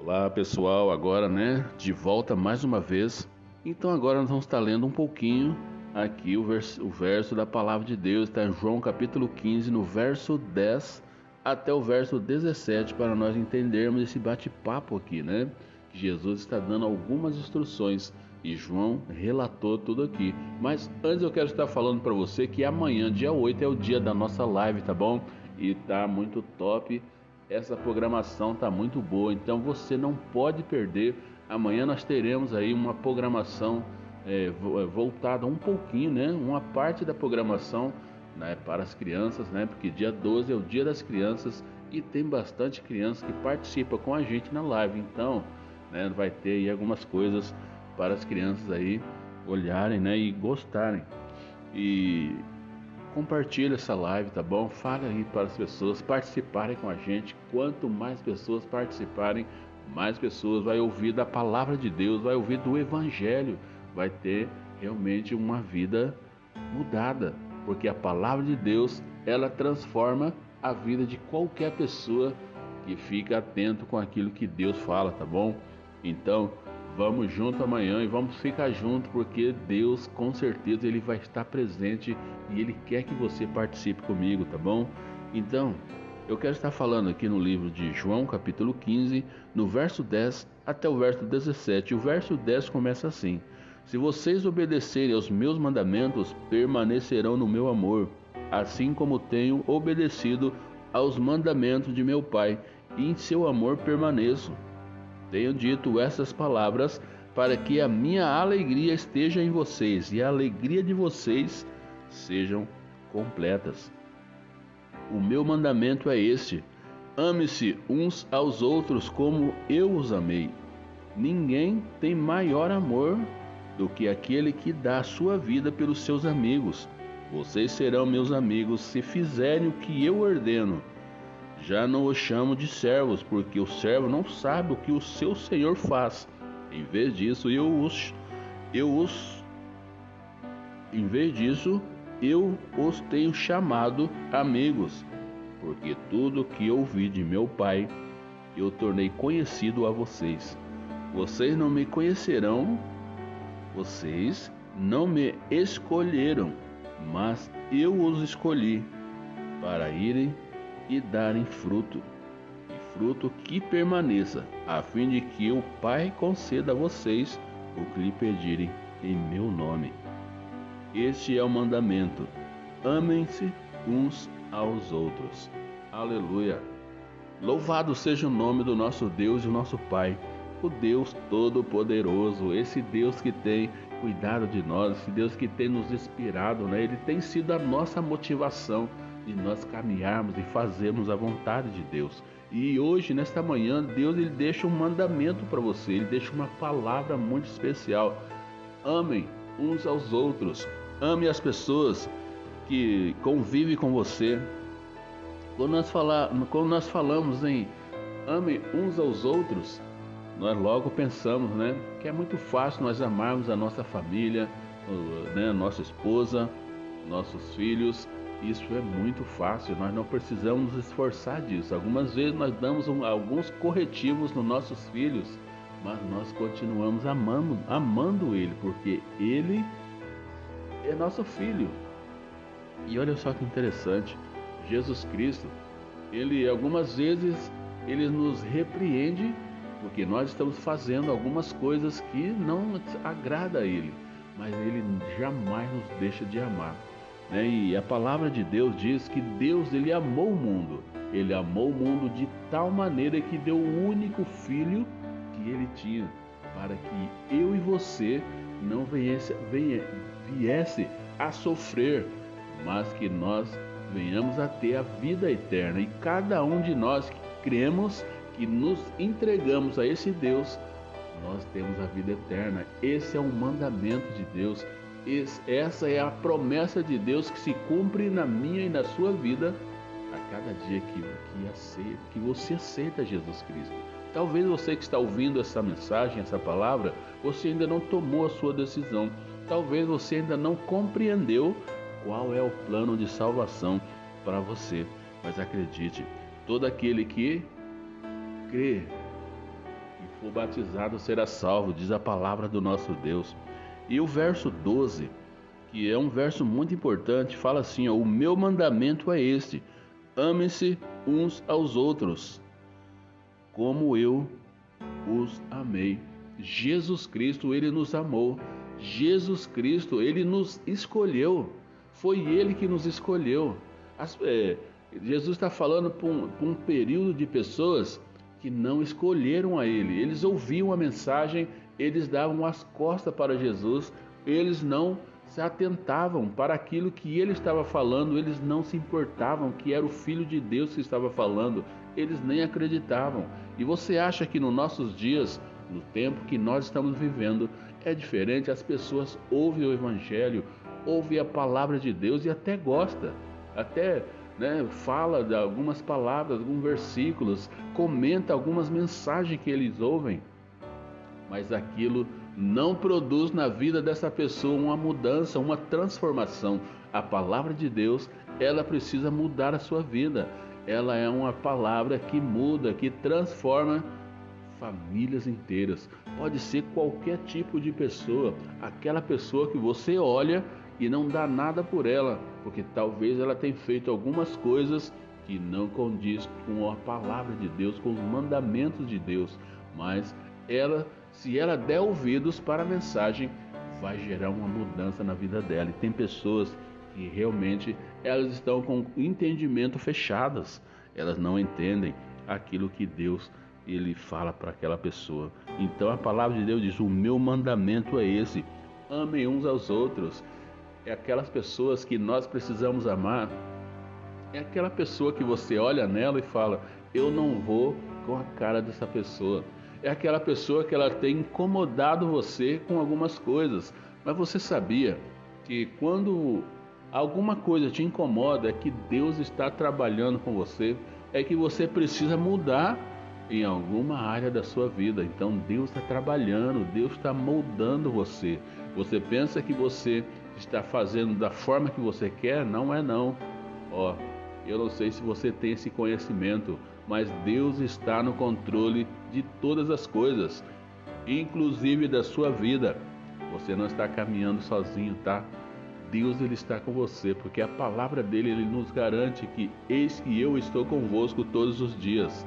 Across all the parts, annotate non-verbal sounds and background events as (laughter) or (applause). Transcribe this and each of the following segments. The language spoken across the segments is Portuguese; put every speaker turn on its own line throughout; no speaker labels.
Olá pessoal, agora né, de volta mais uma vez. Então agora nós vamos estar lendo um pouquinho aqui o verso, o verso da palavra de Deus, está em João capítulo 15, no verso 10 até o verso 17, para nós entendermos esse bate-papo aqui, né? Jesus está dando algumas instruções e João relatou tudo aqui. Mas antes eu quero estar falando para você que amanhã, dia 8, é o dia da nossa live, tá bom? E tá muito top essa programação está muito boa, então você não pode perder. Amanhã nós teremos aí uma programação é, é, voltada um pouquinho, né? Uma parte da programação né, para as crianças, né? Porque dia 12 é o dia das crianças e tem bastante criança que participa com a gente na live. Então, né, vai ter aí algumas coisas para as crianças aí olharem, né, e gostarem. E Compartilhe essa live, tá bom? Fale aí para as pessoas participarem com a gente. Quanto mais pessoas participarem, mais pessoas vai ouvir da palavra de Deus, vai ouvir do evangelho, vai ter realmente uma vida mudada, porque a palavra de Deus, ela transforma a vida de qualquer pessoa que fica atento com aquilo que Deus fala, tá bom? Então, Vamos junto amanhã e vamos ficar junto porque Deus com certeza ele vai estar presente e ele quer que você participe comigo, tá bom? Então, eu quero estar falando aqui no livro de João, capítulo 15, no verso 10 até o verso 17. O verso 10 começa assim: Se vocês obedecerem aos meus mandamentos, permanecerão no meu amor, assim como tenho obedecido aos mandamentos de meu Pai, e em seu amor permaneço. Tenho dito essas palavras para que a minha alegria esteja em vocês e a alegria de vocês sejam completas. O meu mandamento é este: ame-se uns aos outros como eu os amei. Ninguém tem maior amor do que aquele que dá a sua vida pelos seus amigos. Vocês serão meus amigos se fizerem o que eu ordeno. Já não os chamo de servos, porque o servo não sabe o que o seu senhor faz. Em vez disso, eu os eu os em vez disso, eu os tenho chamado amigos, porque tudo que ouvi de meu Pai eu tornei conhecido a vocês. Vocês não me conhecerão, vocês não me escolheram, mas eu os escolhi para irem e darem fruto, e fruto que permaneça, a fim de que o Pai conceda a vocês o que lhe pedirem em meu nome. Este é o mandamento: amem-se uns aos outros. Aleluia! Louvado seja o nome do nosso Deus e o nosso Pai, o Deus Todo-Poderoso, esse Deus que tem cuidado de nós, esse Deus que tem nos inspirado, né? Ele tem sido a nossa motivação de nós caminharmos e fazermos a vontade de Deus. E hoje, nesta manhã, Deus ele deixa um mandamento para você, ele deixa uma palavra muito especial. Amem uns aos outros, ame as pessoas que convivem com você. Quando nós, falar, quando nós falamos em ame uns aos outros, nós logo pensamos, né, que é muito fácil nós amarmos a nossa família, né, nossa esposa, nossos filhos, isso é muito fácil, nós não precisamos nos esforçar disso. Algumas vezes nós damos um, alguns corretivos nos nossos filhos, mas nós continuamos amando, amando ele, porque ele é nosso filho. E olha só que interessante, Jesus Cristo, ele algumas vezes ele nos repreende porque nós estamos fazendo algumas coisas que não agrada a ele, mas ele jamais nos deixa de amar. Né? E a palavra de Deus diz que Deus ele amou o mundo. Ele amou o mundo de tal maneira que deu o único filho que ele tinha, para que eu e você não viesse, venha, viesse a sofrer, mas que nós venhamos a ter a vida eterna. E cada um de nós que cremos, que nos entregamos a esse Deus, nós temos a vida eterna. Esse é um mandamento de Deus essa é a promessa de Deus que se cumpre na minha e na sua vida a cada dia que, que, aceita, que você aceita Jesus Cristo. Talvez você que está ouvindo essa mensagem, essa palavra, você ainda não tomou a sua decisão. Talvez você ainda não compreendeu qual é o plano de salvação para você. Mas acredite, todo aquele que crê for batizado será salvo, diz a palavra do nosso Deus. E o verso 12, que é um verso muito importante, fala assim: ó, O meu mandamento é este: amem-se uns aos outros, como eu os amei. Jesus Cristo, ele nos amou. Jesus Cristo, ele nos escolheu. Foi ele que nos escolheu. As, é, Jesus está falando para um, um período de pessoas que não escolheram a ele. Eles ouviam a mensagem, eles davam as costas para Jesus, eles não se atentavam para aquilo que ele estava falando, eles não se importavam que era o Filho de Deus que estava falando, eles nem acreditavam. E você acha que nos nossos dias, no tempo que nós estamos vivendo, é diferente? As pessoas ouvem o Evangelho, ouvem a palavra de Deus e até gosta, até né, fala de algumas palavras, alguns versículos, comenta algumas mensagens que eles ouvem, mas aquilo não produz na vida dessa pessoa uma mudança, uma transformação. A palavra de Deus, ela precisa mudar a sua vida. Ela é uma palavra que muda, que transforma famílias inteiras. Pode ser qualquer tipo de pessoa, aquela pessoa que você olha e não dá nada por ela, porque talvez ela tenha feito algumas coisas que não condiz com a palavra de Deus, com os mandamentos de Deus, mas ela, se ela der ouvidos para a mensagem, vai gerar uma mudança na vida dela. E tem pessoas que realmente elas estão com entendimento fechadas, elas não entendem aquilo que Deus ele fala para aquela pessoa. Então a palavra de Deus diz: "O meu mandamento é esse: amem uns aos outros" é aquelas pessoas que nós precisamos amar. É aquela pessoa que você olha nela e fala: Eu não vou com a cara dessa pessoa. É aquela pessoa que ela tem incomodado você com algumas coisas. Mas você sabia que quando alguma coisa te incomoda, é que Deus está trabalhando com você, é que você precisa mudar em alguma área da sua vida. Então Deus está trabalhando, Deus está moldando você. Você pensa que você está fazendo da forma que você quer, não é não. Ó, eu não sei se você tem esse conhecimento, mas Deus está no controle de todas as coisas, inclusive da sua vida. Você não está caminhando sozinho, tá? Deus ele está com você, porque a palavra dele ele nos garante que eis que eu estou convosco todos os dias,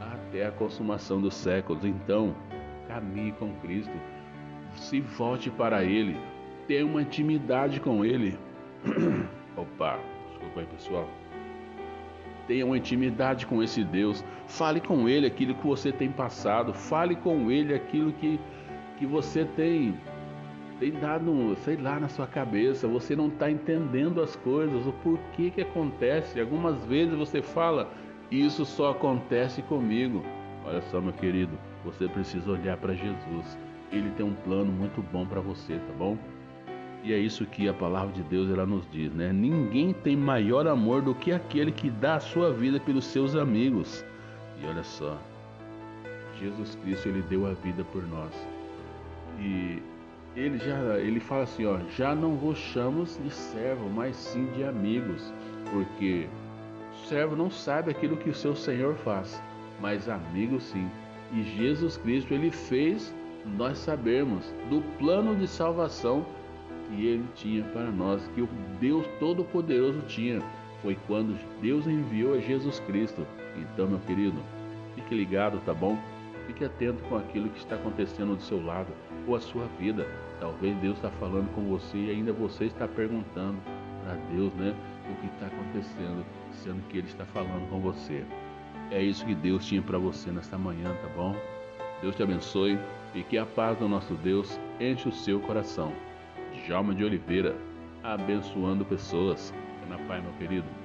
até a consumação dos séculos. Então, caminhe com Cristo. Se volte para ele, ter uma intimidade com Ele. (clears throat) Opa, desculpa aí pessoal. Tenha uma intimidade com esse Deus. Fale com Ele aquilo que você tem passado. Fale com Ele aquilo que, que você tem, tem dado, sei lá, na sua cabeça. Você não está entendendo as coisas, o porquê que acontece. Algumas vezes você fala, isso só acontece comigo. Olha só, meu querido, você precisa olhar para Jesus. Ele tem um plano muito bom para você, tá bom? E é isso que a palavra de Deus ela nos diz, né? Ninguém tem maior amor do que aquele que dá a sua vida pelos seus amigos. E olha só, Jesus Cristo ele deu a vida por nós. E ele já ele fala assim, ó, já não vos chamamos de servo, mas sim de amigos, porque servo não sabe aquilo que o seu Senhor faz, mas amigo sim. E Jesus Cristo ele fez nós sabermos do plano de salvação que ele tinha para nós, que o Deus Todo-Poderoso tinha. Foi quando Deus enviou a Jesus Cristo. Então, meu querido, fique ligado, tá bom? Fique atento com aquilo que está acontecendo do seu lado ou a sua vida. Talvez Deus está falando com você e ainda você está perguntando para Deus, né? O que está acontecendo, sendo que Ele está falando com você. É isso que Deus tinha para você nesta manhã, tá bom? Deus te abençoe e que a paz do nosso Deus enche o seu coração. Djalma de Oliveira, abençoando pessoas. Na paz, meu querido.